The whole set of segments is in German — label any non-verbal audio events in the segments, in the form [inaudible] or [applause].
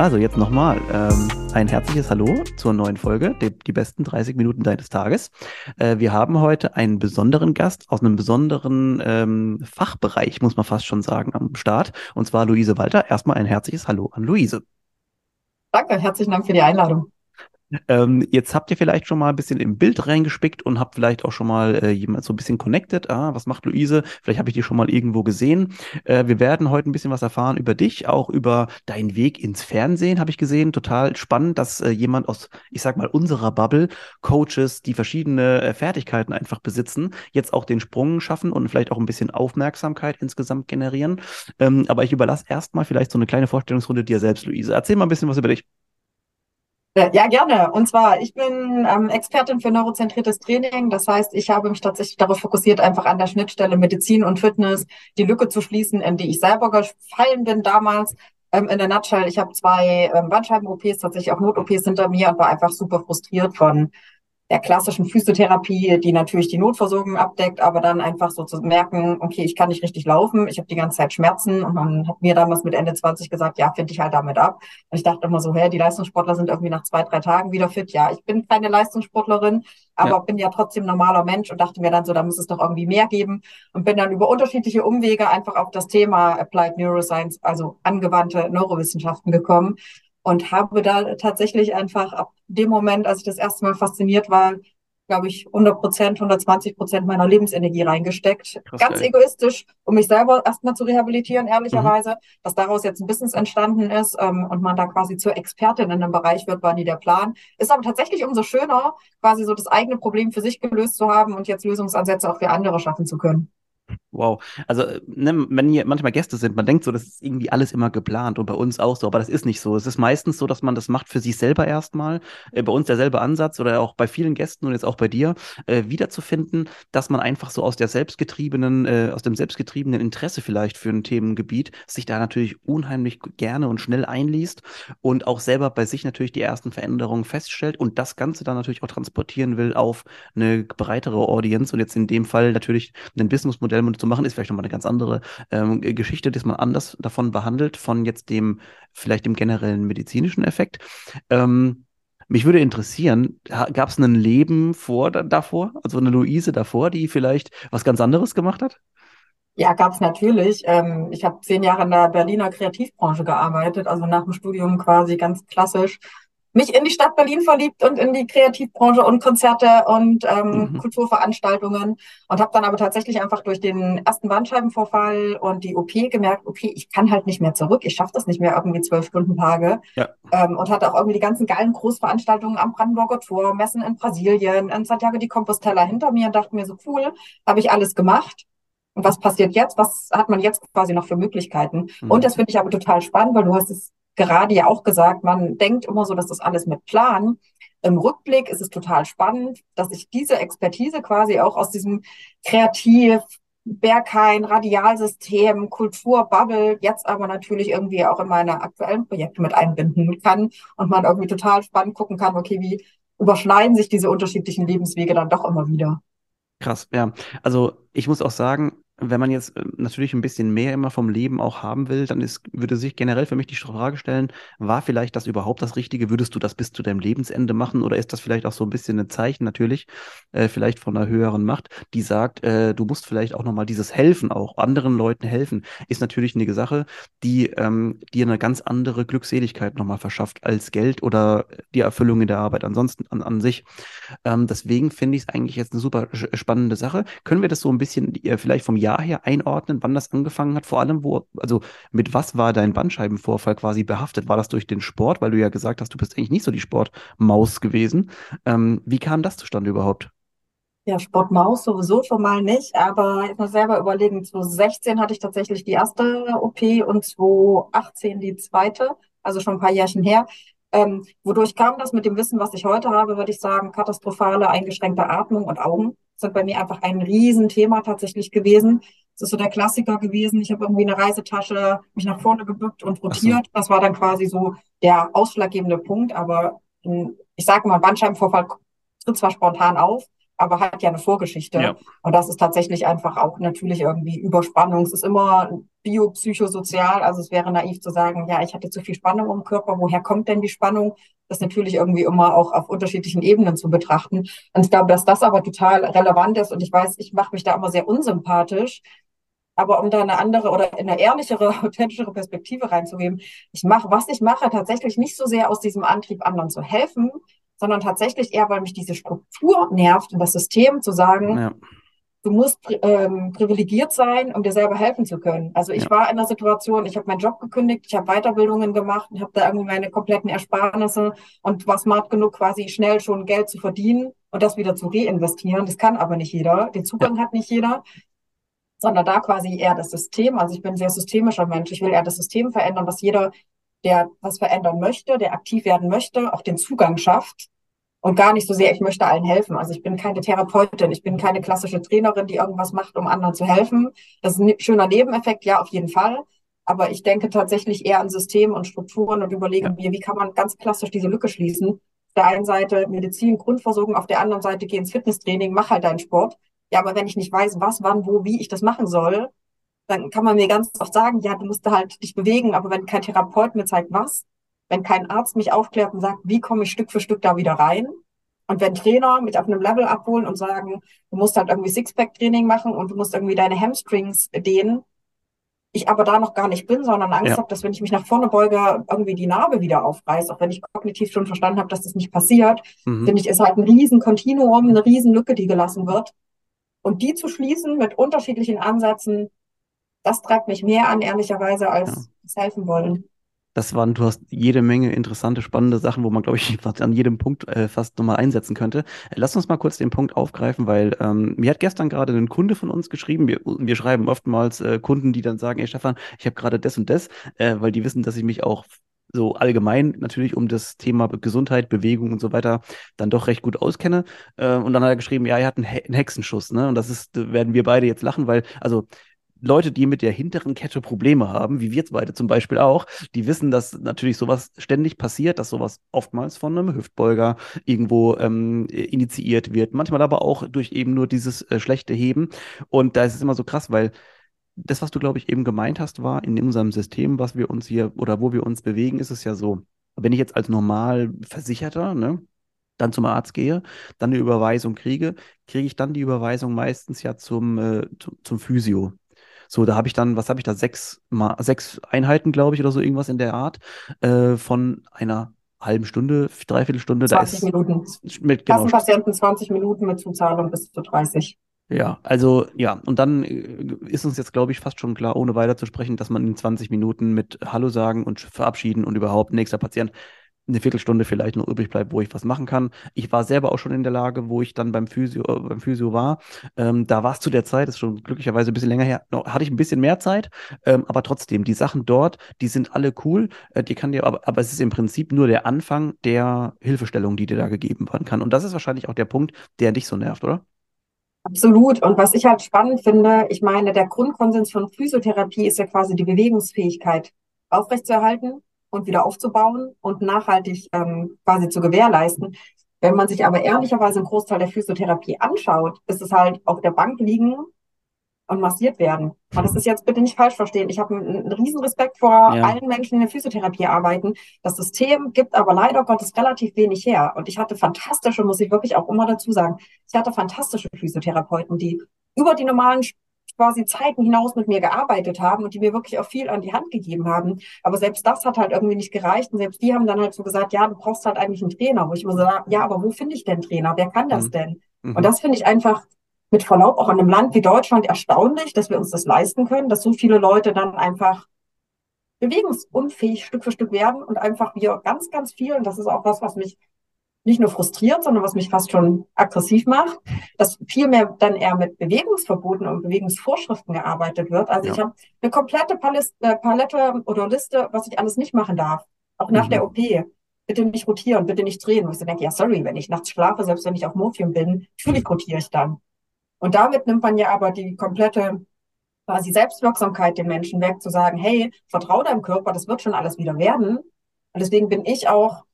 Also jetzt nochmal ähm, ein herzliches Hallo zur neuen Folge, die, die besten 30 Minuten deines Tages. Äh, wir haben heute einen besonderen Gast aus einem besonderen ähm, Fachbereich, muss man fast schon sagen, am Start. Und zwar Luise Walter. Erstmal ein herzliches Hallo an Luise. Danke, herzlichen Dank für die Einladung. Ähm, jetzt habt ihr vielleicht schon mal ein bisschen im Bild reingespickt und habt vielleicht auch schon mal äh, jemand so ein bisschen connected. Ah, was macht Luise? Vielleicht habe ich die schon mal irgendwo gesehen. Äh, wir werden heute ein bisschen was erfahren über dich, auch über deinen Weg ins Fernsehen, habe ich gesehen. Total spannend, dass äh, jemand aus, ich sag mal, unserer Bubble, Coaches, die verschiedene äh, Fertigkeiten einfach besitzen, jetzt auch den Sprung schaffen und vielleicht auch ein bisschen Aufmerksamkeit insgesamt generieren. Ähm, aber ich überlasse erstmal vielleicht so eine kleine Vorstellungsrunde dir selbst, Luise. Erzähl mal ein bisschen was über dich. Äh, ja, gerne. Und zwar, ich bin ähm, Expertin für neurozentriertes Training. Das heißt, ich habe mich tatsächlich darauf fokussiert, einfach an der Schnittstelle Medizin und Fitness die Lücke zu schließen, in die ich selber gefallen bin damals. Ähm, in der Nutshell, ich habe zwei ähm, Bandscheiben-OPs, tatsächlich auch Not-OPs hinter mir und war einfach super frustriert von der klassischen Physiotherapie, die natürlich die Notversorgung abdeckt, aber dann einfach so zu merken, okay, ich kann nicht richtig laufen, ich habe die ganze Zeit Schmerzen und man hat mir damals mit Ende 20 gesagt, ja, finde ich halt damit ab. Und ich dachte immer so, hä, die Leistungssportler sind irgendwie nach zwei, drei Tagen wieder fit. Ja, ich bin keine Leistungssportlerin, aber ja. bin ja trotzdem normaler Mensch und dachte mir dann so, da muss es doch irgendwie mehr geben und bin dann über unterschiedliche Umwege einfach auf das Thema Applied Neuroscience, also angewandte Neurowissenschaften gekommen und habe da tatsächlich einfach ab dem Moment, als ich das erste Mal fasziniert war, glaube ich, 100 Prozent, 120 Prozent meiner Lebensenergie reingesteckt. Krass, Ganz geil. egoistisch, um mich selber erstmal zu rehabilitieren, ehrlicherweise. Mhm. Dass daraus jetzt ein Business entstanden ist ähm, und man da quasi zur Expertin in einem Bereich wird, war nie der Plan. Ist aber tatsächlich umso schöner, quasi so das eigene Problem für sich gelöst zu haben und jetzt Lösungsansätze auch für andere schaffen zu können. Wow. Also, ne, wenn hier manchmal Gäste sind, man denkt so, das ist irgendwie alles immer geplant und bei uns auch so, aber das ist nicht so. Es ist meistens so, dass man das macht für sich selber erstmal. Äh, bei uns derselbe Ansatz oder auch bei vielen Gästen und jetzt auch bei dir, äh, wiederzufinden, dass man einfach so aus der selbstgetriebenen, äh, aus dem selbstgetriebenen Interesse vielleicht für ein Themengebiet sich da natürlich unheimlich gerne und schnell einliest und auch selber bei sich natürlich die ersten Veränderungen feststellt und das Ganze dann natürlich auch transportieren will auf eine breitere Audience und jetzt in dem Fall natürlich ein Businessmodell Modell zu machen, ist vielleicht nochmal eine ganz andere ähm, Geschichte, dass man anders davon behandelt, von jetzt dem, vielleicht dem generellen medizinischen Effekt. Ähm, mich würde interessieren, gab es ein Leben vor davor, also eine Luise davor, die vielleicht was ganz anderes gemacht hat? Ja, gab es natürlich. Ähm, ich habe zehn Jahre in der Berliner Kreativbranche gearbeitet, also nach dem Studium quasi ganz klassisch mich in die Stadt Berlin verliebt und in die Kreativbranche und Konzerte und ähm, mhm. Kulturveranstaltungen und habe dann aber tatsächlich einfach durch den ersten Bandscheibenvorfall und die OP gemerkt, okay, ich kann halt nicht mehr zurück, ich schaffe das nicht mehr irgendwie zwölf Stunden Tage ja. ähm, und hatte auch irgendwie die ganzen geilen Großveranstaltungen am Brandenburger Tor, Messen in Brasilien, in Santiago de Compostela hinter mir und dachte mir so cool, habe ich alles gemacht. Und was passiert jetzt? Was hat man jetzt quasi noch für Möglichkeiten? Mhm. Und das finde ich aber total spannend, weil du hast es gerade ja auch gesagt, man denkt immer so, dass das alles mit Plan. Im Rückblick ist es total spannend, dass ich diese Expertise quasi auch aus diesem Kreativ, Berghain, Radialsystem, Kulturbubble jetzt aber natürlich irgendwie auch in meine aktuellen Projekte mit einbinden kann und man irgendwie total spannend gucken kann, okay, wie überschneiden sich diese unterschiedlichen Lebenswege dann doch immer wieder. Krass, ja. Also ich muss auch sagen, wenn man jetzt äh, natürlich ein bisschen mehr immer vom Leben auch haben will, dann ist, würde sich generell für mich die Frage stellen, war vielleicht das überhaupt das Richtige? Würdest du das bis zu deinem Lebensende machen? Oder ist das vielleicht auch so ein bisschen ein Zeichen natürlich, äh, vielleicht von einer höheren Macht, die sagt, äh, du musst vielleicht auch nochmal dieses Helfen auch, anderen Leuten helfen, ist natürlich eine Sache, die ähm, dir eine ganz andere Glückseligkeit nochmal verschafft als Geld oder die Erfüllung in der Arbeit ansonsten an, an sich. Ähm, deswegen finde ich es eigentlich jetzt eine super spannende Sache. Können wir das so ein bisschen äh, vielleicht vom Jahr Jahr her einordnen, wann das angefangen hat? Vor allem, wo, also mit was war dein Bandscheibenvorfall quasi behaftet? War das durch den Sport, weil du ja gesagt hast, du bist eigentlich nicht so die Sportmaus gewesen? Ähm, wie kam das zustande überhaupt? Ja, Sportmaus sowieso schon mal nicht, aber ich muss selber überlegen, 2016 hatte ich tatsächlich die erste OP und 2018 die zweite, also schon ein paar Jährchen her. Ähm, wodurch kam das mit dem Wissen, was ich heute habe, würde ich sagen, katastrophale eingeschränkte Atmung und Augen sind bei mir einfach ein Riesenthema tatsächlich gewesen. Das ist so der Klassiker gewesen. Ich habe irgendwie eine Reisetasche mich nach vorne gebückt und rotiert. So. Das war dann quasi so der ausschlaggebende Punkt. Aber ich sage mal, Bandscheibenvorfall tritt zwar spontan auf, aber hat ja eine Vorgeschichte. Ja. Und das ist tatsächlich einfach auch natürlich irgendwie Überspannung. Es ist immer biopsychosozial. Also es wäre naiv zu sagen, ja, ich hatte zu viel Spannung im Körper. Woher kommt denn die Spannung? Das natürlich irgendwie immer auch auf unterschiedlichen Ebenen zu betrachten. Und ich glaube, dass das aber total relevant ist. Und ich weiß, ich mache mich da immer sehr unsympathisch. Aber um da eine andere oder eine ehrlichere, [laughs] authentischere Perspektive reinzugeben, ich mache, was ich mache, tatsächlich nicht so sehr aus diesem Antrieb, anderen zu helfen, sondern tatsächlich eher, weil mich diese Struktur nervt und das System zu sagen, ja. Du musst ähm, privilegiert sein, um dir selber helfen zu können. Also ich ja. war in der Situation, ich habe meinen Job gekündigt, ich habe Weiterbildungen gemacht und habe da irgendwie meine kompletten Ersparnisse und war smart genug, quasi schnell schon Geld zu verdienen und das wieder zu reinvestieren. Das kann aber nicht jeder. Den Zugang ja. hat nicht jeder sondern da quasi eher das System. Also ich bin ein sehr systemischer Mensch. Ich will eher das System verändern, dass jeder der was verändern möchte, der aktiv werden möchte, auch den Zugang schafft und gar nicht so sehr, ich möchte allen helfen. Also ich bin keine Therapeutin, ich bin keine klassische Trainerin, die irgendwas macht, um anderen zu helfen. Das ist ein schöner Nebeneffekt, ja, auf jeden Fall. Aber ich denke tatsächlich eher an Systeme und Strukturen und überlege ja. mir, wie kann man ganz klassisch diese Lücke schließen. Auf der einen Seite Medizin, Grundversorgung, auf der anderen Seite geh ins Fitnesstraining, mach halt deinen Sport. Ja, aber wenn ich nicht weiß, was, wann, wo, wie ich das machen soll, dann kann man mir ganz oft sagen, ja, du musst halt dich bewegen, aber wenn kein Therapeut mir zeigt, was, wenn kein Arzt mich aufklärt und sagt, wie komme ich Stück für Stück da wieder rein, und wenn Trainer mich auf einem Level abholen und sagen, du musst halt irgendwie Sixpack-Training machen und du musst irgendwie deine Hamstrings dehnen, ich aber da noch gar nicht bin, sondern Angst ja. habe, dass wenn ich mich nach vorne beuge, irgendwie die Narbe wieder aufreißt, auch wenn ich kognitiv schon verstanden habe, dass das nicht passiert, mhm. finde ich, ist halt ein riesen Kontinuum, eine riesen Lücke, die gelassen wird. Und die zu schließen mit unterschiedlichen Ansätzen, das treibt mich mehr an, ehrlicherweise, als ja. das helfen wollen. Das waren, du hast jede Menge interessante, spannende Sachen, wo man, glaube ich, [laughs] an jedem Punkt äh, fast nochmal einsetzen könnte. Lass uns mal kurz den Punkt aufgreifen, weil ähm, mir hat gestern gerade ein Kunde von uns geschrieben. Wir, wir schreiben oftmals äh, Kunden, die dann sagen, ey Stefan, ich habe gerade das und das, äh, weil die wissen, dass ich mich auch so allgemein natürlich um das Thema Gesundheit, Bewegung und so weiter dann doch recht gut auskenne. Äh, und dann hat er geschrieben, ja, er hat einen Hexenschuss, ne? Und das ist, werden wir beide jetzt lachen, weil, also Leute, die mit der hinteren Kette Probleme haben, wie wir beide zum Beispiel auch, die wissen, dass natürlich sowas ständig passiert, dass sowas oftmals von einem Hüftbeuger irgendwo ähm, initiiert wird, manchmal aber auch durch eben nur dieses äh, schlechte Heben. Und da ist es immer so krass, weil das, was du, glaube ich, eben gemeint hast, war in unserem System, was wir uns hier oder wo wir uns bewegen, ist es ja so, wenn ich jetzt als normal Versicherter, ne, dann zum Arzt gehe, dann eine Überweisung kriege, kriege ich dann die Überweisung meistens ja zum, äh, zum, zum Physio. So, da habe ich dann, was habe ich da, sechs, mal, sechs Einheiten, glaube ich, oder so irgendwas in der Art, äh, von einer halben Stunde, dreiviertel Stunde. 20 Minuten. Mit, genau, Kassenpatienten 20 Minuten mit Zuzahlung bis zu 30. Ja, also ja, und dann äh, ist uns jetzt, glaube ich, fast schon klar, ohne weiter zu sprechen, dass man in 20 Minuten mit Hallo sagen und verabschieden und überhaupt nächster Patient eine Viertelstunde vielleicht noch übrig bleibt, wo ich was machen kann. Ich war selber auch schon in der Lage, wo ich dann beim Physio, äh, beim Physio war. Ähm, da war es zu der Zeit, das ist schon glücklicherweise ein bisschen länger her, noch, hatte ich ein bisschen mehr Zeit, ähm, aber trotzdem, die Sachen dort, die sind alle cool. Äh, die kann dir, aber, aber es ist im Prinzip nur der Anfang der Hilfestellung, die dir da gegeben werden kann. Und das ist wahrscheinlich auch der Punkt, der dich so nervt, oder? Absolut. Und was ich halt spannend finde, ich meine, der Grundkonsens von Physiotherapie ist ja quasi die Bewegungsfähigkeit aufrechtzuerhalten und wieder aufzubauen und nachhaltig ähm, quasi zu gewährleisten. Wenn man sich aber ehrlicherweise einen Großteil der Physiotherapie anschaut, ist es halt auf der Bank liegen und massiert werden. Und das ist jetzt bitte nicht falsch verstehen. Ich habe einen, riesen Respekt vor ja. allen Menschen, die in der Physiotherapie arbeiten. Das System gibt aber leider Gottes relativ wenig her. Und ich hatte fantastische, muss ich wirklich auch immer dazu sagen, ich hatte fantastische Physiotherapeuten, die über die normalen quasi Zeiten hinaus mit mir gearbeitet haben und die mir wirklich auch viel an die Hand gegeben haben. Aber selbst das hat halt irgendwie nicht gereicht. Und selbst die haben dann halt so gesagt, ja, du brauchst halt eigentlich einen Trainer. Wo ich immer so, ja, aber wo finde ich denn Trainer? Wer kann das mhm. denn? Mhm. Und das finde ich einfach mit Verlaub auch in einem Land wie Deutschland erstaunlich, dass wir uns das leisten können, dass so viele Leute dann einfach bewegungsunfähig Stück für Stück werden und einfach wir ganz, ganz viel, und das ist auch was, was mich nicht nur frustriert, sondern was mich fast schon aggressiv macht, dass viel mehr dann eher mit Bewegungsverboten und Bewegungsvorschriften gearbeitet wird. Also ja. ich habe eine komplette Palette, äh, Palette oder Liste, was ich alles nicht machen darf, auch nach mhm. der OP. bitte nicht rotieren, bitte nicht drehen. Und ich denke, ja, sorry, wenn ich nachts schlafe, selbst wenn ich auf Morphium bin, natürlich rotiere ich dann. Und damit nimmt man ja aber die komplette quasi Selbstwirksamkeit den Menschen weg, zu sagen, hey, vertrau deinem Körper, das wird schon alles wieder werden. Und deswegen bin ich auch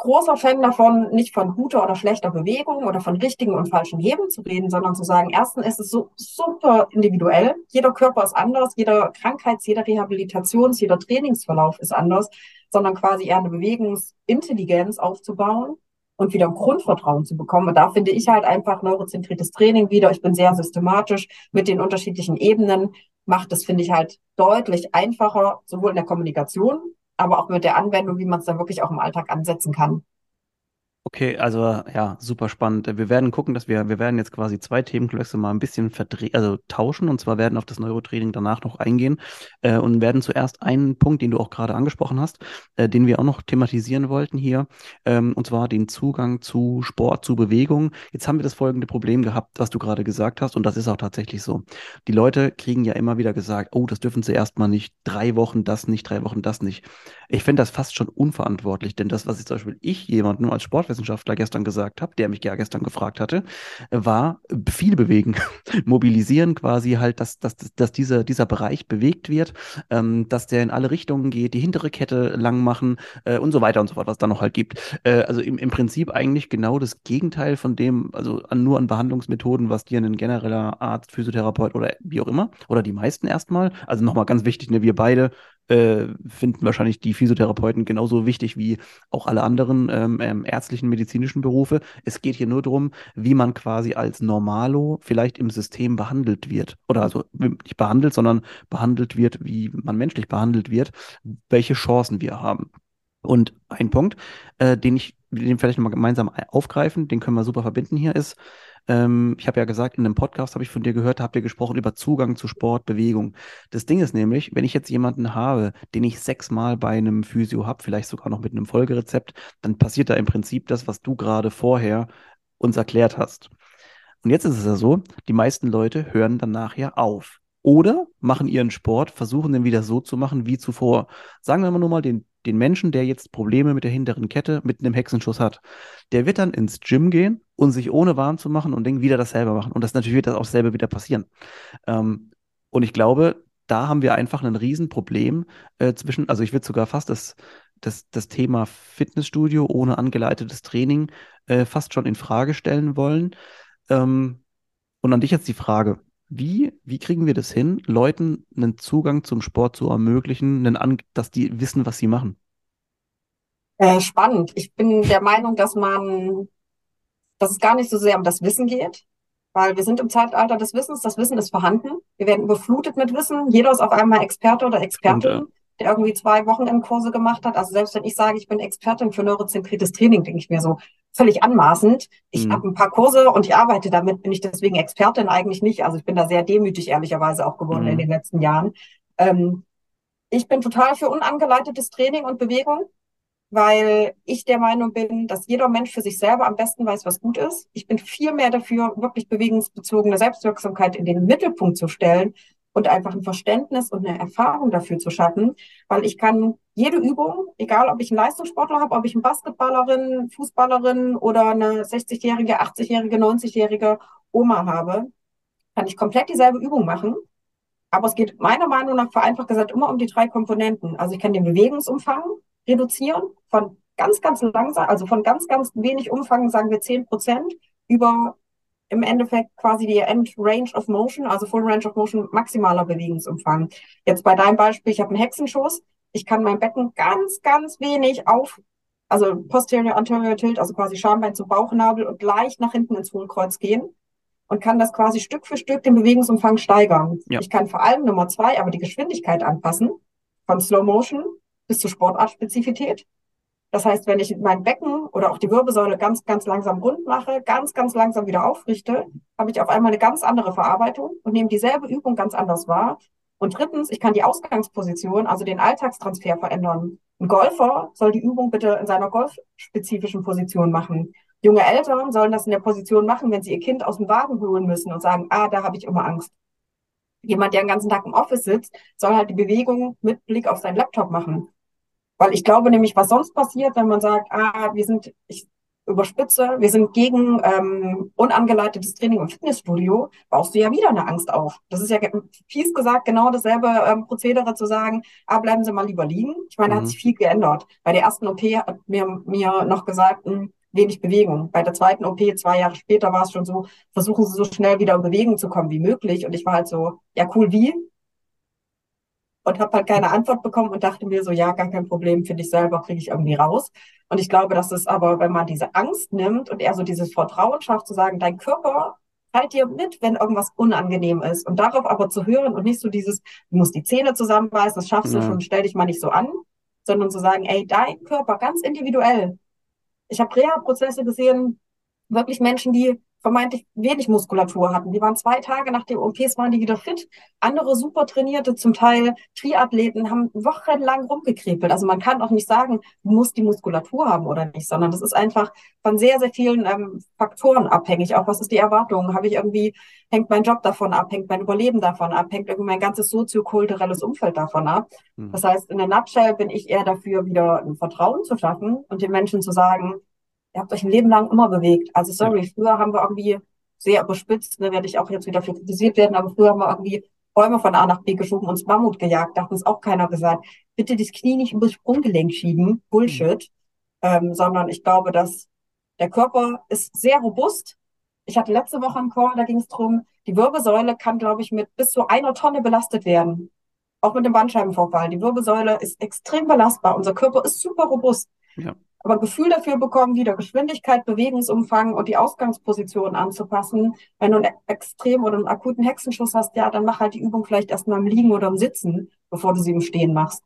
großer Fan davon, nicht von guter oder schlechter Bewegung oder von richtigen und falschen Heben zu reden, sondern zu sagen, erstens ist es so super individuell. Jeder Körper ist anders, jeder Krankheits-, jeder Rehabilitations-, jeder Trainingsverlauf ist anders, sondern quasi eher eine Bewegungsintelligenz aufzubauen und wieder ein Grundvertrauen zu bekommen. Und da finde ich halt einfach neurozentriertes Training wieder. Ich bin sehr systematisch mit den unterschiedlichen Ebenen, macht das, finde ich, halt deutlich einfacher, sowohl in der Kommunikation aber auch mit der Anwendung, wie man es dann wirklich auch im Alltag ansetzen kann. Okay, also ja, super spannend. Wir werden gucken, dass wir, wir werden jetzt quasi zwei Themenklötze mal ein bisschen verdrehen, also tauschen und zwar werden auf das Neurotraining danach noch eingehen äh, und werden zuerst einen Punkt, den du auch gerade angesprochen hast, äh, den wir auch noch thematisieren wollten hier, ähm, und zwar den Zugang zu Sport, zu Bewegung. Jetzt haben wir das folgende Problem gehabt, was du gerade gesagt hast und das ist auch tatsächlich so. Die Leute kriegen ja immer wieder gesagt, oh, das dürfen sie erstmal nicht, drei Wochen das nicht, drei Wochen das nicht. Ich finde das fast schon unverantwortlich, denn das, was ich zum Beispiel ich jemand nur als Sport Sportwissenschaftler gestern gesagt habe, der mich ja gestern gefragt hatte, war viel bewegen, [laughs] mobilisieren quasi halt, dass, dass, dass dieser, dieser Bereich bewegt wird, ähm, dass der in alle Richtungen geht, die hintere Kette lang machen äh, und so weiter und so fort, was da noch halt gibt. Äh, also im, im Prinzip eigentlich genau das Gegenteil von dem, also an, nur an Behandlungsmethoden, was dir ein genereller Arzt, Physiotherapeut oder wie auch immer, oder die meisten erstmal, also nochmal ganz wichtig, ne, wir beide äh, finden wahrscheinlich die Physiotherapeuten genauso wichtig wie auch alle anderen ähm, ähm, ärztlichen, medizinischen Berufe. Es geht hier nur darum, wie man quasi als Normalo vielleicht im System behandelt wird. Oder also nicht behandelt, sondern behandelt wird, wie man menschlich behandelt wird, welche Chancen wir haben. Und ein Punkt, äh, den ich, den vielleicht nochmal gemeinsam aufgreifen, den können wir super verbinden hier, ist, ähm, ich habe ja gesagt, in einem Podcast habe ich von dir gehört, habt ihr gesprochen über Zugang zu Sport, Bewegung. Das Ding ist nämlich, wenn ich jetzt jemanden habe, den ich sechsmal bei einem Physio habe, vielleicht sogar noch mit einem Folgerezept, dann passiert da im Prinzip das, was du gerade vorher uns erklärt hast. Und jetzt ist es ja so, die meisten Leute hören dann nachher auf. Oder machen ihren Sport, versuchen den wieder so zu machen wie zuvor. Sagen wir mal nur mal den den Menschen, der jetzt Probleme mit der hinteren Kette mit einem Hexenschuss hat, der wird dann ins Gym gehen und sich ohne warm zu machen und dann wieder dasselbe machen. Und das natürlich wird das auch selber wieder passieren. Ähm, und ich glaube, da haben wir einfach ein Riesenproblem äh, zwischen, also ich würde sogar fast das, das, das Thema Fitnessstudio ohne angeleitetes Training äh, fast schon in Frage stellen wollen. Ähm, und an dich jetzt die Frage, wie, wie kriegen wir das hin, Leuten einen Zugang zum Sport zu ermöglichen, dass die wissen, was sie machen? Äh, spannend. Ich bin der Meinung, dass man, dass es gar nicht so sehr um das Wissen geht, weil wir sind im Zeitalter des Wissens. Das Wissen ist vorhanden. Wir werden überflutet mit Wissen. Jeder ist auf einmal Experte oder Expertin. Und, ja der irgendwie zwei Wochenendkurse gemacht hat. Also selbst wenn ich sage, ich bin Expertin für neurozentriertes Training, denke ich mir so völlig anmaßend. Ich mhm. habe ein paar Kurse und ich arbeite damit, bin ich deswegen Expertin eigentlich nicht. Also ich bin da sehr demütig ehrlicherweise auch geworden mhm. in den letzten Jahren. Ähm, ich bin total für unangeleitetes Training und Bewegung, weil ich der Meinung bin, dass jeder Mensch für sich selber am besten weiß, was gut ist. Ich bin viel mehr dafür, wirklich bewegungsbezogene Selbstwirksamkeit in den Mittelpunkt zu stellen und einfach ein Verständnis und eine Erfahrung dafür zu schaffen, weil ich kann jede Übung, egal ob ich einen Leistungssportler habe, ob ich eine Basketballerin, Fußballerin oder eine 60-jährige, 80-jährige, 90-jährige Oma habe, kann ich komplett dieselbe Übung machen. Aber es geht meiner Meinung nach vereinfacht gesagt immer um die drei Komponenten. Also ich kann den Bewegungsumfang reduzieren von ganz, ganz langsam, also von ganz, ganz wenig Umfang, sagen wir 10 Prozent, über im Endeffekt quasi die End Range of Motion, also Full Range of Motion, maximaler Bewegungsumfang. Jetzt bei deinem Beispiel, ich habe einen Hexenschuss, ich kann mein Becken ganz, ganz wenig auf, also posterior, anterior tilt, also quasi Schambein zum Bauchnabel und leicht nach hinten ins Hohlkreuz gehen und kann das quasi Stück für Stück den Bewegungsumfang steigern. Ja. Ich kann vor allem Nummer zwei aber die Geschwindigkeit anpassen, von Slow Motion bis zur Sportartspezifität. Das heißt, wenn ich mein Becken oder auch die Wirbelsäule ganz, ganz langsam rund mache, ganz, ganz langsam wieder aufrichte, habe ich auf einmal eine ganz andere Verarbeitung und nehme dieselbe Übung ganz anders wahr. Und drittens, ich kann die Ausgangsposition, also den Alltagstransfer verändern. Ein Golfer soll die Übung bitte in seiner golfspezifischen Position machen. Junge Eltern sollen das in der Position machen, wenn sie ihr Kind aus dem Wagen holen müssen und sagen, ah, da habe ich immer Angst. Jemand, der den ganzen Tag im Office sitzt, soll halt die Bewegung mit Blick auf seinen Laptop machen. Weil ich glaube nämlich, was sonst passiert, wenn man sagt, ah, wir sind, ich überspitze, wir sind gegen ähm, unangeleitetes Training im Fitnessstudio, baust du ja wieder eine Angst auf. Das ist ja fies gesagt genau dasselbe ähm, Prozedere zu sagen, ah, bleiben Sie mal lieber liegen. Ich meine, mhm. da hat sich viel geändert. Bei der ersten OP hat mir, mir noch gesagt, mh, hm, wenig Bewegung. Bei der zweiten OP, zwei Jahre später, war es schon so, versuchen Sie so schnell wieder in Bewegung zu kommen wie möglich. Und ich war halt so, ja cool, wie? Und habe halt keine Antwort bekommen und dachte mir so, ja, gar kein Problem, finde ich selber, kriege ich irgendwie raus. Und ich glaube, dass es aber, wenn man diese Angst nimmt und eher so dieses Vertrauen schafft, zu sagen, dein Körper halt dir mit, wenn irgendwas unangenehm ist. Und darauf aber zu hören und nicht so dieses, du musst die Zähne zusammenbeißen, das schaffst ja. du schon, stell dich mal nicht so an, sondern zu sagen, ey, dein Körper ganz individuell, ich habe Reha-Prozesse gesehen, wirklich Menschen, die vermeintlich wenig Muskulatur hatten. Die waren zwei Tage nach den OPs, waren die wieder fit. Andere super trainierte, zum Teil Triathleten, haben wochenlang rumgekrepelt. Also man kann auch nicht sagen, du musst die Muskulatur haben oder nicht, sondern das ist einfach von sehr, sehr vielen ähm, Faktoren abhängig. Auch was ist die Erwartung? Habe ich irgendwie, hängt mein Job davon ab, hängt mein Überleben davon ab, hängt irgendwie mein ganzes soziokulturelles Umfeld davon ab. Mhm. Das heißt, in der Nutshell bin ich eher dafür, wieder ein Vertrauen zu schaffen und den Menschen zu sagen, ihr habt euch ein Leben lang immer bewegt. Also sorry, ja. früher haben wir irgendwie sehr überspitzt, ne, werde ich auch jetzt wieder für kritisiert werden, aber früher haben wir irgendwie Bäume von A nach B geschoben und Mammut gejagt. Da hat uns auch keiner gesagt, bitte das Knie nicht übers Sprunggelenk schieben. Bullshit. Mhm. Ähm, sondern ich glaube, dass der Körper ist sehr robust. Ich hatte letzte Woche einen Call, da ging es drum, die Wirbelsäule kann, glaube ich, mit bis zu einer Tonne belastet werden. Auch mit dem Bandscheibenvorfall. Die Wirbelsäule ist extrem belastbar. Unser Körper ist super robust. Ja aber Gefühl dafür bekommen, wieder Geschwindigkeit, Bewegungsumfang und die Ausgangsposition anzupassen. Wenn du einen extrem oder einen akuten Hexenschuss hast, ja, dann mach halt die Übung vielleicht erstmal im Liegen oder im Sitzen, bevor du sie im Stehen machst.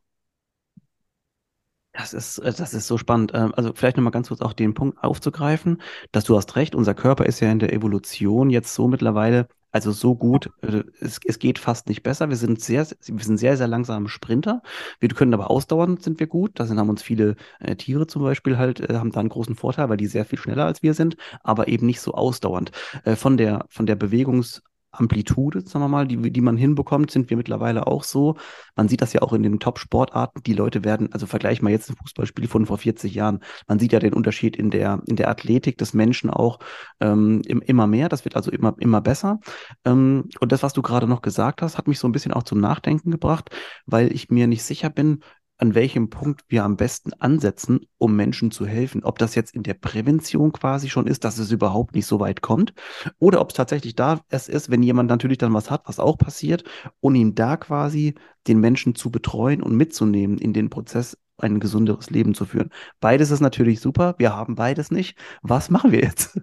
Das ist, äh, das ist so spannend. Ähm, also vielleicht nochmal ganz kurz auch den Punkt aufzugreifen, dass du hast recht, unser Körper ist ja in der Evolution jetzt so mittlerweile, also so gut, äh, es, es geht fast nicht besser. Wir sind sehr, wir sind sehr, sehr langsame Sprinter. Wir können aber ausdauernd sind wir gut. Da haben uns viele äh, Tiere zum Beispiel halt, äh, haben da einen großen Vorteil, weil die sehr viel schneller als wir sind, aber eben nicht so ausdauernd. Äh, von der, von der Bewegungs- Amplitude, sagen wir mal, die, die man hinbekommt, sind wir mittlerweile auch so. Man sieht das ja auch in den Top-Sportarten. Die Leute werden, also vergleich mal jetzt ein Fußballspiel von vor 40 Jahren. Man sieht ja den Unterschied in der, in der Athletik des Menschen auch ähm, immer mehr. Das wird also immer, immer besser. Ähm, und das, was du gerade noch gesagt hast, hat mich so ein bisschen auch zum Nachdenken gebracht, weil ich mir nicht sicher bin, an welchem Punkt wir am besten ansetzen, um Menschen zu helfen. Ob das jetzt in der Prävention quasi schon ist, dass es überhaupt nicht so weit kommt, oder ob es tatsächlich da es ist, wenn jemand natürlich dann was hat, was auch passiert, und ihm da quasi den Menschen zu betreuen und mitzunehmen in den Prozess, ein gesunderes Leben zu führen. Beides ist natürlich super. Wir haben beides nicht. Was machen wir jetzt?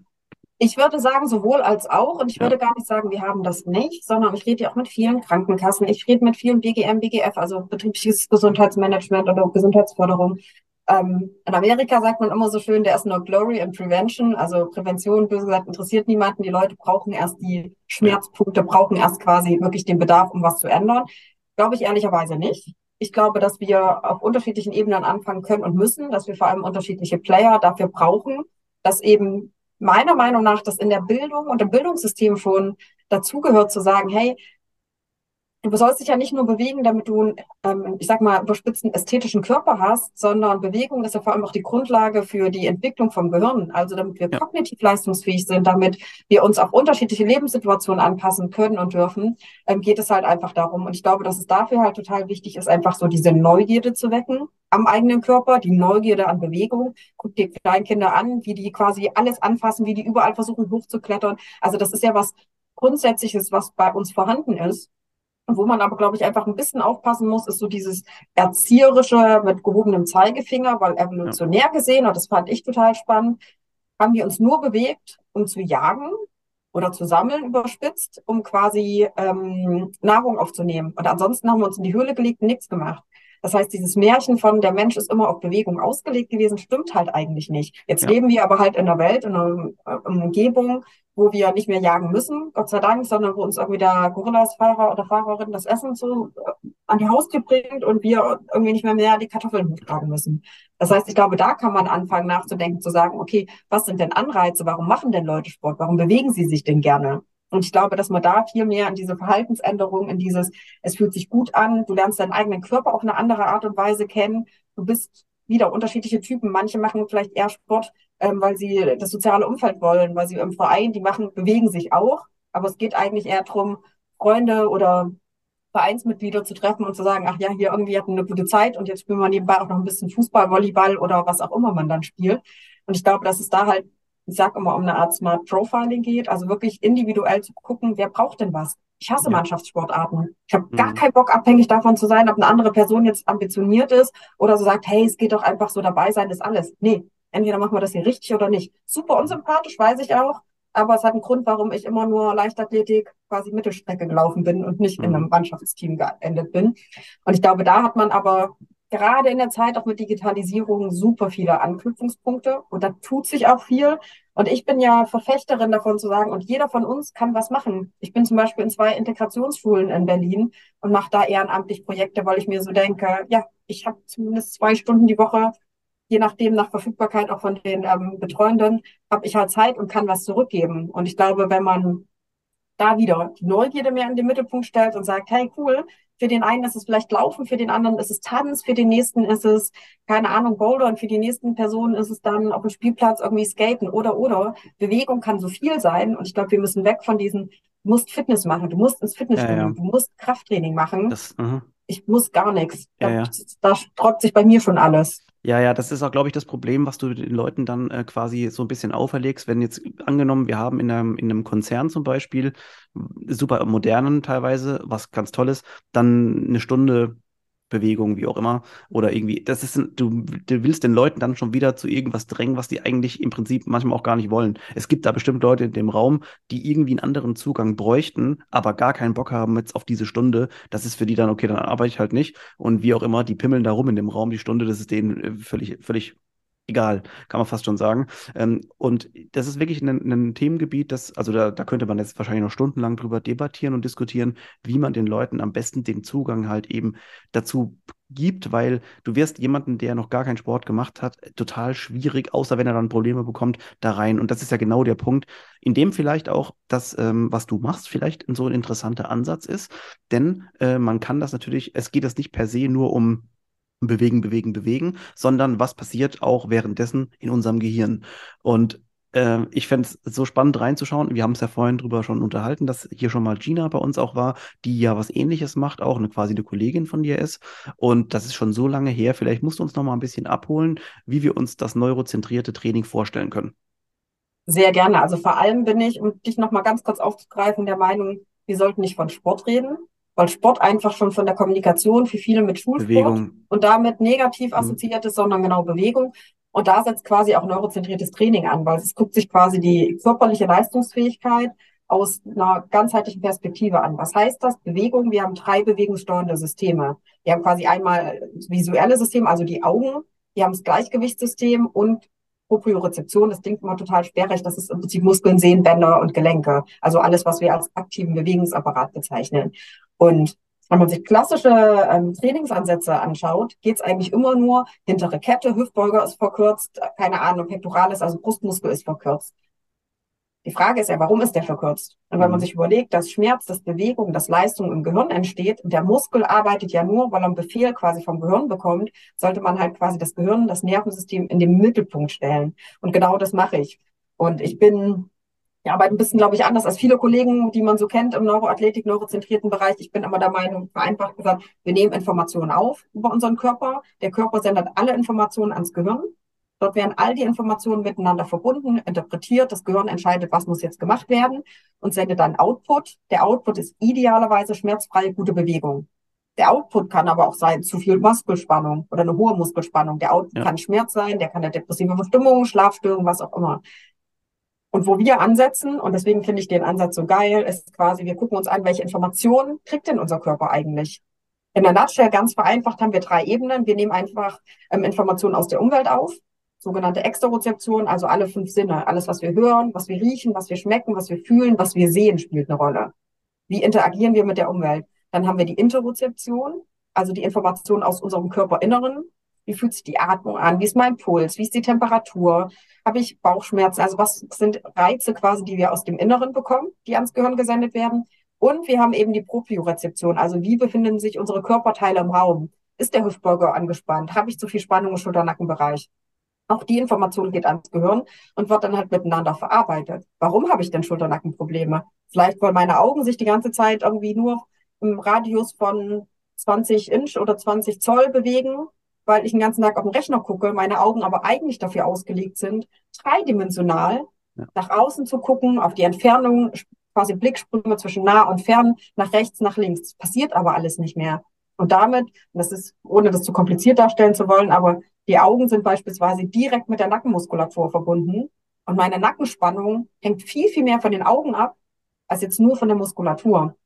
Ich würde sagen, sowohl als auch. Und ich ja. würde gar nicht sagen, wir haben das nicht, sondern ich rede ja auch mit vielen Krankenkassen. Ich rede mit vielen BGM, BGF, also betriebliches Gesundheitsmanagement oder Gesundheitsförderung. Ähm, in Amerika sagt man immer so schön, der ist no glory in prevention. Also Prävention, böse gesagt, interessiert niemanden. Die Leute brauchen erst die Schmerzpunkte, brauchen erst quasi wirklich den Bedarf, um was zu ändern. Glaube ich ehrlicherweise nicht. Ich glaube, dass wir auf unterschiedlichen Ebenen anfangen können und müssen, dass wir vor allem unterschiedliche Player dafür brauchen, dass eben meiner Meinung nach, dass in der Bildung und im Bildungssystem schon dazugehört zu sagen, hey, du sollst dich ja nicht nur bewegen, damit du, ähm, ich sag mal, überspitzten ästhetischen Körper hast, sondern Bewegung ist ja vor allem auch die Grundlage für die Entwicklung vom Gehirn. Also damit wir ja. kognitiv leistungsfähig sind, damit wir uns auf unterschiedliche Lebenssituationen anpassen können und dürfen, ähm, geht es halt einfach darum. Und ich glaube, dass es dafür halt total wichtig ist, einfach so diese Neugierde zu wecken am eigenen Körper, die Neugierde an Bewegung. Guck dir Kleinkinder an, wie die quasi alles anfassen, wie die überall versuchen hochzuklettern. Also das ist ja was Grundsätzliches, was bei uns vorhanden ist. Wo man aber, glaube ich, einfach ein bisschen aufpassen muss, ist so dieses Erzieherische mit gehobenem Zeigefinger, weil evolutionär gesehen, und das fand ich total spannend, haben wir uns nur bewegt, um zu jagen oder zu sammeln, überspitzt, um quasi ähm, Nahrung aufzunehmen. Und ansonsten haben wir uns in die Höhle gelegt und nichts gemacht. Das heißt, dieses Märchen von der Mensch ist immer auf Bewegung ausgelegt gewesen, stimmt halt eigentlich nicht. Jetzt ja. leben wir aber halt in einer Welt, in einer, in einer Umgebung, wo wir nicht mehr jagen müssen, Gott sei Dank, sondern wo uns irgendwie der Gorillas-Fahrer oder Fahrerin das Essen so äh, an die Haustür bringt und wir irgendwie nicht mehr mehr die Kartoffeln hochtragen müssen. Das heißt, ich glaube, da kann man anfangen nachzudenken, zu sagen, okay, was sind denn Anreize? Warum machen denn Leute Sport? Warum bewegen sie sich denn gerne? Und ich glaube, dass man da viel mehr in diese Verhaltensänderung, in dieses, es fühlt sich gut an, du lernst deinen eigenen Körper auf eine andere Art und Weise kennen du bist wieder unterschiedliche Typen. Manche machen vielleicht eher Sport, ähm, weil sie das soziale Umfeld wollen, weil sie im Verein, die machen, bewegen sich auch. Aber es geht eigentlich eher darum, Freunde oder Vereinsmitglieder zu treffen und zu sagen, ach ja, hier irgendwie hatten eine gute Zeit und jetzt spielen wir nebenbei auch noch ein bisschen Fußball, Volleyball oder was auch immer man dann spielt. Und ich glaube, dass es da halt, ich sag immer, um eine Art Smart Profiling geht, also wirklich individuell zu gucken, wer braucht denn was? Ich hasse ja. Mannschaftssportarten. Ich habe mhm. gar keinen Bock, abhängig davon zu sein, ob eine andere Person jetzt ambitioniert ist oder so sagt, hey, es geht doch einfach so dabei sein, ist alles. Nee, entweder machen wir das hier richtig oder nicht. Super unsympathisch, weiß ich auch. Aber es hat einen Grund, warum ich immer nur Leichtathletik quasi Mittelstrecke gelaufen bin und nicht mhm. in einem Mannschaftsteam geendet bin. Und ich glaube, da hat man aber gerade in der Zeit auch mit Digitalisierung super viele Anknüpfungspunkte und da tut sich auch viel. Und ich bin ja Verfechterin davon zu sagen, und jeder von uns kann was machen. Ich bin zum Beispiel in zwei Integrationsschulen in Berlin und mache da ehrenamtlich Projekte, weil ich mir so denke, ja, ich habe zumindest zwei Stunden die Woche je nachdem nach Verfügbarkeit auch von den ähm, Betreuenden, habe ich halt Zeit und kann was zurückgeben. Und ich glaube, wenn man da wieder die Neugierde mehr in den Mittelpunkt stellt und sagt, hey, cool, für den einen ist es vielleicht Laufen, für den anderen ist es Tanz, für den nächsten ist es, keine Ahnung, Boulder und für die nächsten Personen ist es dann auf dem Spielplatz irgendwie Skaten oder, oder. Bewegung kann so viel sein und ich glaube, wir müssen weg von diesen, du musst Fitness machen, du musst ins Fitnessstudio, ja, ja. du musst Krafttraining machen. Das, uh Ich muss gar nichts. Ja, da, da sträubt sich bei mir schon alles. Ja, ja, das ist auch, glaube ich, das Problem, was du den Leuten dann äh, quasi so ein bisschen auferlegst. Wenn jetzt angenommen, wir haben in einem, in einem Konzern zum Beispiel, super modernen teilweise, was ganz toll ist, dann eine Stunde Bewegung, wie auch immer, oder irgendwie, das ist, du, du willst den Leuten dann schon wieder zu irgendwas drängen, was die eigentlich im Prinzip manchmal auch gar nicht wollen. Es gibt da bestimmt Leute in dem Raum, die irgendwie einen anderen Zugang bräuchten, aber gar keinen Bock haben jetzt auf diese Stunde. Das ist für die dann, okay, dann arbeite ich halt nicht. Und wie auch immer, die pimmeln da rum in dem Raum die Stunde, das ist denen äh, völlig, völlig egal, kann man fast schon sagen. Ähm, und das ist wirklich ein, ein, Themengebiet, das, also da, da könnte man jetzt wahrscheinlich noch stundenlang drüber debattieren und diskutieren, wie man den Leuten am besten den Zugang halt eben dazu gibt, weil du wirst jemanden, der noch gar keinen Sport gemacht hat, total schwierig, außer wenn er dann Probleme bekommt, da rein. Und das ist ja genau der Punkt, in dem vielleicht auch das, ähm, was du machst, vielleicht so ein interessanter Ansatz ist. Denn äh, man kann das natürlich, es geht es nicht per se nur um bewegen, bewegen, bewegen, sondern was passiert auch währenddessen in unserem Gehirn. Und äh, ich fände es so spannend reinzuschauen. Wir haben es ja vorhin drüber schon unterhalten, dass hier schon mal Gina bei uns auch war, die ja was ähnliches macht, auch eine quasi eine Kollegin von dir ist. Und das ist schon so lange her. Vielleicht musst du uns noch mal ein bisschen abholen, wie wir uns das neurozentrierte Training vorstellen können. Sehr gerne. Also vor allem bin ich, um dich noch mal ganz kurz aufzugreifen, der Meinung, wir sollten nicht von Sport reden, weil Sport einfach schon von der Kommunikation für viele mit Schulsport Bewegung. und damit negativ mhm. assoziiert ist, sondern genau Bewegung. Und da setzt quasi auch neurozentriertes Training an, weil es guckt sich quasi die körperliche Leistungsfähigkeit aus einer ganzheitlichen Perspektive an. Was heißt das? Bewegung. Wir haben drei bewegungssteuernde Systeme. Wir haben quasi einmal das visuelle System, also die Augen. Wir haben das Gleichgewichtssystem und Propriorezeption. Das klingt immer total sperrig. Das ist im Prinzip Muskeln, Sehnen, Bänder und Gelenke. Also alles, was wir als aktiven Bewegungsapparat bezeichnen. Und wenn man sich klassische ähm, Trainingsansätze anschaut, geht es eigentlich immer nur hintere Kette, Hüftbeuger ist verkürzt, keine Ahnung, Pektoralis, also Brustmuskel ist verkürzt. Die Frage ist ja, warum ist der verkürzt? Und wenn man mhm. sich überlegt, dass Schmerz, dass Bewegung, dass Leistung im Gehirn entsteht, und der Muskel arbeitet ja nur, weil er einen Befehl quasi vom Gehirn bekommt, sollte man halt quasi das Gehirn, das Nervensystem in den Mittelpunkt stellen. Und genau das mache ich. Und ich bin ja, aber ein bisschen, glaube ich, anders als viele Kollegen, die man so kennt im Neuroathletik, neurozentrierten Bereich. Ich bin immer der Meinung, vereinfacht gesagt, wir nehmen Informationen auf über unseren Körper. Der Körper sendet alle Informationen ans Gehirn. Dort werden all die Informationen miteinander verbunden, interpretiert. Das Gehirn entscheidet, was muss jetzt gemacht werden und sendet dann Output. Der Output ist idealerweise schmerzfreie, gute Bewegung. Der Output kann aber auch sein, zu viel Muskelspannung oder eine hohe Muskelspannung. Der Output ja. kann Schmerz sein, der kann eine depressive Verstimmung, Schlafstörung, was auch immer. Und wo wir ansetzen, und deswegen finde ich den Ansatz so geil, ist quasi, wir gucken uns an, welche Informationen kriegt denn unser Körper eigentlich? In der Nutshell ganz vereinfacht haben wir drei Ebenen. Wir nehmen einfach ähm, Informationen aus der Umwelt auf, sogenannte Exterozeption, also alle fünf Sinne. Alles, was wir hören, was wir riechen, was wir schmecken, was wir fühlen, was wir sehen, spielt eine Rolle. Wie interagieren wir mit der Umwelt? Dann haben wir die Interozeption, also die Informationen aus unserem Körperinneren, wie fühlt sich die Atmung an? Wie ist mein Puls? Wie ist die Temperatur? Habe ich Bauchschmerzen? Also was sind Reize quasi, die wir aus dem Inneren bekommen, die ans Gehirn gesendet werden? Und wir haben eben die Propriorezeption. Also wie befinden sich unsere Körperteile im Raum? Ist der Hüftbeuger angespannt? Habe ich zu viel Spannung im Schulter-Nackenbereich? Auch die Information geht ans Gehirn und wird dann halt miteinander verarbeitet. Warum habe ich denn Schulter-Nackenprobleme? Vielleicht, weil meine Augen sich die ganze Zeit irgendwie nur im Radius von 20 Inch oder 20 Zoll bewegen, weil ich den ganzen Tag auf den Rechner gucke, meine Augen aber eigentlich dafür ausgelegt sind, dreidimensional ja. nach außen zu gucken, auf die Entfernung, quasi Blicksprünge zwischen nah und fern, nach rechts, nach links. Das passiert aber alles nicht mehr. Und damit, das ist, ohne das zu kompliziert darstellen zu wollen, aber die Augen sind beispielsweise direkt mit der Nackenmuskulatur verbunden. Und meine Nackenspannung hängt viel, viel mehr von den Augen ab, als jetzt nur von der Muskulatur.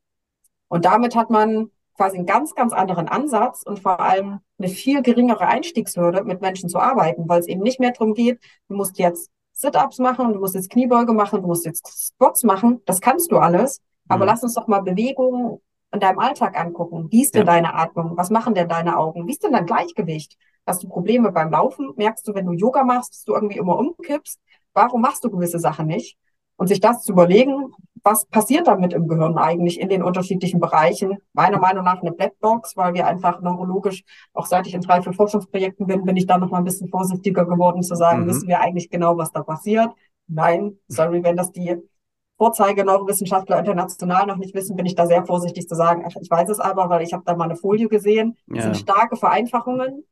Und damit hat man quasi einen ganz, ganz anderen Ansatz und vor allem eine viel geringere Einstiegshürde, mit Menschen zu arbeiten, weil es eben nicht mehr darum geht, du musst jetzt Sit-ups machen, du musst jetzt Kniebeuge machen, du musst jetzt Squats machen. Das kannst du alles. Aber mhm. lass uns doch mal Bewegungen in deinem Alltag angucken. Wie ist denn ja. deine Atmung? Was machen denn deine Augen? Wie ist denn dein Gleichgewicht? Hast du Probleme beim Laufen? Merkst du, wenn du Yoga machst, dass du irgendwie immer umkippst? Warum machst du gewisse Sachen nicht? Und sich das zu überlegen, was passiert damit im Gehirn eigentlich in den unterschiedlichen Bereichen? Meiner Meinung nach eine Blackbox, weil wir einfach neurologisch, auch seit ich in drei, vier Forschungsprojekten bin, bin ich da noch mal ein bisschen vorsichtiger geworden zu sagen, mhm. wissen wir eigentlich genau, was da passiert? Nein, sorry, wenn das die Vorzeige-Neurowissenschaftler international noch nicht wissen, bin ich da sehr vorsichtig zu sagen, ach, ich weiß es aber, weil ich habe da mal eine Folie gesehen. Das ja. sind starke Vereinfachungen.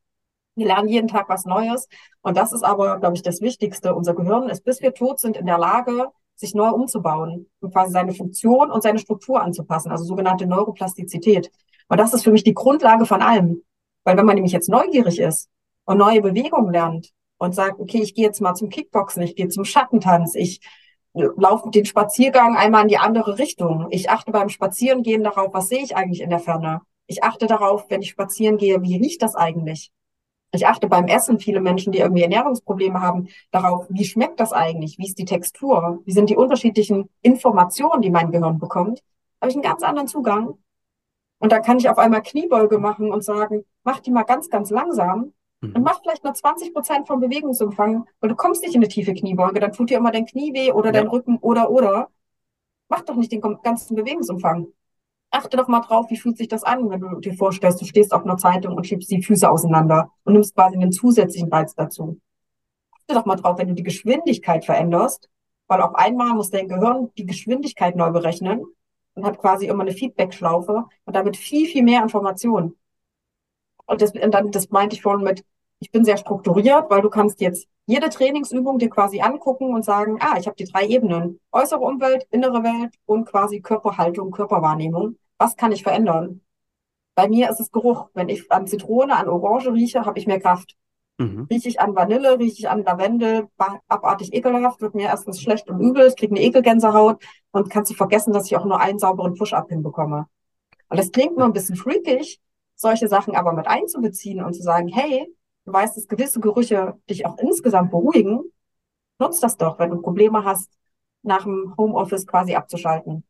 Wir lernen jeden Tag was Neues. Und das ist aber, glaube ich, das Wichtigste. Unser Gehirn ist, bis wir tot sind, in der Lage, sich neu umzubauen und quasi seine Funktion und seine Struktur anzupassen, also sogenannte Neuroplastizität. Und das ist für mich die Grundlage von allem. Weil wenn man nämlich jetzt neugierig ist und neue Bewegungen lernt und sagt, okay, ich gehe jetzt mal zum Kickboxen, ich gehe zum Schattentanz, ich äh, laufe den Spaziergang einmal in die andere Richtung. Ich achte beim Spazierengehen darauf, was sehe ich eigentlich in der Ferne. Ich achte darauf, wenn ich spazieren gehe, wie riecht das eigentlich? Ich achte beim Essen, viele Menschen, die irgendwie Ernährungsprobleme haben, darauf, wie schmeckt das eigentlich? Wie ist die Textur? Wie sind die unterschiedlichen Informationen, die mein Gehirn bekommt? Habe ich einen ganz anderen Zugang. Und da kann ich auf einmal Kniebeuge machen und sagen, mach die mal ganz, ganz langsam und mhm. mach vielleicht nur 20 Prozent vom Bewegungsumfang, weil du kommst nicht in eine tiefe Kniebeuge, dann tut dir immer dein Knie weh oder ja. dein Rücken oder, oder. Mach doch nicht den ganzen Bewegungsumfang achte doch mal drauf, wie fühlt sich das an, wenn du dir vorstellst, du stehst auf einer Zeitung und schiebst die Füße auseinander und nimmst quasi einen zusätzlichen Reiz dazu. Achte doch mal drauf, wenn du die Geschwindigkeit veränderst, weil auf einmal muss dein Gehirn die Geschwindigkeit neu berechnen und hat quasi immer eine Feedback-Schlaufe und damit viel, viel mehr Informationen. Und das, und dann, das meinte ich vorhin mit, ich bin sehr strukturiert, weil du kannst jetzt jede Trainingsübung dir quasi angucken und sagen, ah, ich habe die drei Ebenen. Äußere Umwelt, innere Welt und quasi Körperhaltung, Körperwahrnehmung was kann ich verändern? Bei mir ist es Geruch. Wenn ich an Zitrone, an Orange rieche, habe ich mehr Kraft. Mhm. Rieche ich an Vanille, rieche ich an Lavendel, abartig ekelhaft, wird mir erstens schlecht und übel, ich kriege eine Ekelgänsehaut und kannst du vergessen, dass ich auch nur einen sauberen Push-Up hinbekomme. Und das klingt nur ein bisschen freakig, solche Sachen aber mit einzubeziehen und zu sagen, hey, du weißt, dass gewisse Gerüche dich auch insgesamt beruhigen, nutz das doch, wenn du Probleme hast, nach dem Homeoffice quasi abzuschalten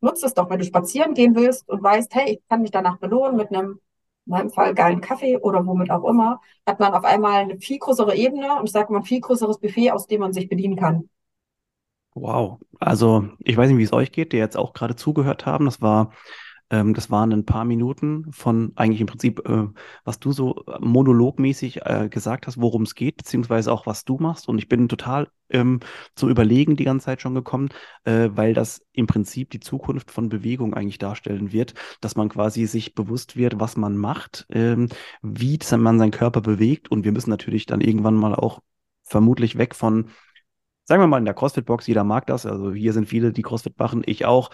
nutzt es doch, wenn du spazieren gehen willst und weißt, hey, ich kann mich danach belohnen mit einem, in meinem Fall, geilen Kaffee oder womit auch immer, hat man auf einmal eine viel größere Ebene und ich sage mal ein viel größeres Buffet, aus dem man sich bedienen kann. Wow. Also, ich weiß nicht, wie es euch geht, die jetzt auch gerade zugehört haben. Das war ähm, das waren ein paar Minuten von eigentlich im Prinzip, äh, was du so monologmäßig äh, gesagt hast, worum es geht, beziehungsweise auch was du machst. Und ich bin total ähm, zum Überlegen die ganze Zeit schon gekommen, äh, weil das im Prinzip die Zukunft von Bewegung eigentlich darstellen wird, dass man quasi sich bewusst wird, was man macht, ähm, wie man seinen Körper bewegt. Und wir müssen natürlich dann irgendwann mal auch vermutlich weg von sagen wir mal in der CrossFit-Box, jeder mag das, also hier sind viele, die CrossFit machen, ich auch,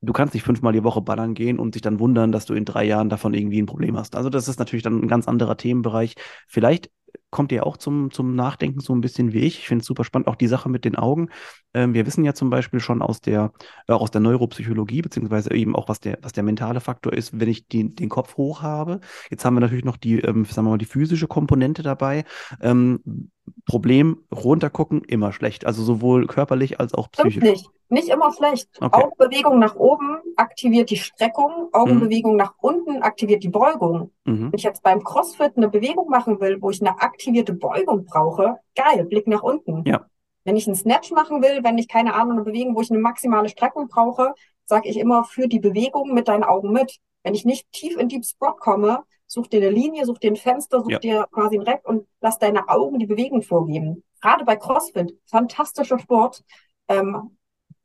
du kannst nicht fünfmal die Woche ballern gehen und dich dann wundern, dass du in drei Jahren davon irgendwie ein Problem hast. Also das ist natürlich dann ein ganz anderer Themenbereich. Vielleicht kommt ihr auch zum, zum Nachdenken so ein bisschen wie ich. Ich finde es super spannend, auch die Sache mit den Augen. Ähm, wir wissen ja zum Beispiel schon aus der, äh, aus der Neuropsychologie, beziehungsweise eben auch, was der, was der mentale Faktor ist, wenn ich die, den Kopf hoch habe. Jetzt haben wir natürlich noch die, ähm, sagen wir mal, die physische Komponente dabei. Ähm, Problem, runtergucken, immer schlecht. Also sowohl körperlich als auch psychisch. Stimmt nicht. Nicht immer schlecht. Okay. Augenbewegung nach oben aktiviert die Streckung, Augenbewegung mhm. nach unten aktiviert die Beugung. Mhm. Wenn ich jetzt beim CrossFit eine Bewegung machen will, wo ich eine aktivierte Beugung brauche, geil, Blick nach unten. Ja. Wenn ich einen Snatch machen will, wenn ich keine Ahnung, eine Bewegung, wo ich eine maximale Streckung brauche, sage ich immer, für die Bewegung mit deinen Augen mit. Wenn ich nicht tief in Deep Squat komme, such dir eine Linie, such dir ein Fenster, such ja. dir quasi ein Reck und lass deine Augen die Bewegung vorgeben. Gerade bei CrossFit, fantastischer Sport. Ähm,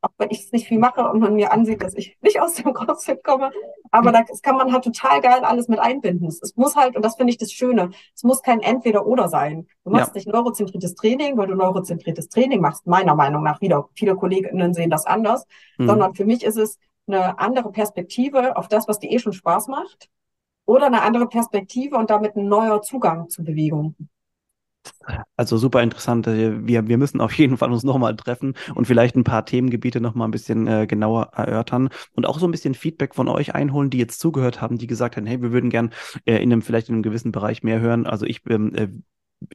auch wenn ich es nicht viel mache und man mir ansieht, dass ich nicht aus dem [laughs] CrossFit komme. Aber da kann man halt total geil alles mit einbinden. Es muss halt, und das finde ich das Schöne, es muss kein Entweder-Oder sein. Du machst ja. nicht neurozentriertes Training, weil du neurozentriertes Training machst, meiner Meinung nach wieder. Viele Kolleginnen sehen das anders, mhm. sondern für mich ist es eine andere Perspektive auf das, was dir eh schon Spaß macht. Oder eine andere Perspektive und damit ein neuer Zugang zu Bewegung. Also super interessant. Wir, wir müssen auf jeden Fall uns nochmal treffen und vielleicht ein paar Themengebiete nochmal ein bisschen äh, genauer erörtern und auch so ein bisschen Feedback von euch einholen, die jetzt zugehört haben, die gesagt haben, hey, wir würden gern äh, in einem, vielleicht in einem gewissen Bereich mehr hören. Also ich ähm, äh,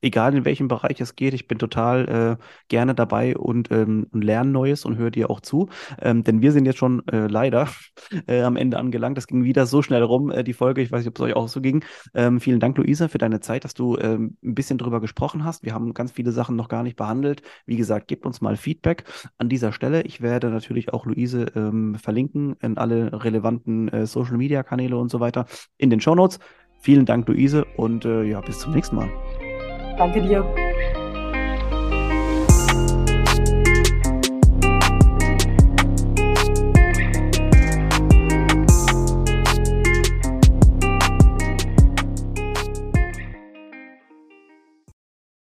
egal in welchem Bereich es geht, ich bin total äh, gerne dabei und, ähm, und lerne Neues und höre dir auch zu. Ähm, denn wir sind jetzt schon äh, leider [laughs] äh, am Ende angelangt. Das ging wieder so schnell rum, äh, die Folge. Ich weiß nicht, ob es euch auch so ging. Ähm, vielen Dank, Luisa, für deine Zeit, dass du ähm, ein bisschen drüber gesprochen hast. Wir haben ganz viele Sachen noch gar nicht behandelt. Wie gesagt, gebt uns mal Feedback an dieser Stelle. Ich werde natürlich auch Luise ähm, verlinken in alle relevanten äh, Social Media Kanäle und so weiter in den Show Notes. Vielen Dank, Luise, und äh, ja, bis zum nächsten Mal. Danke dir.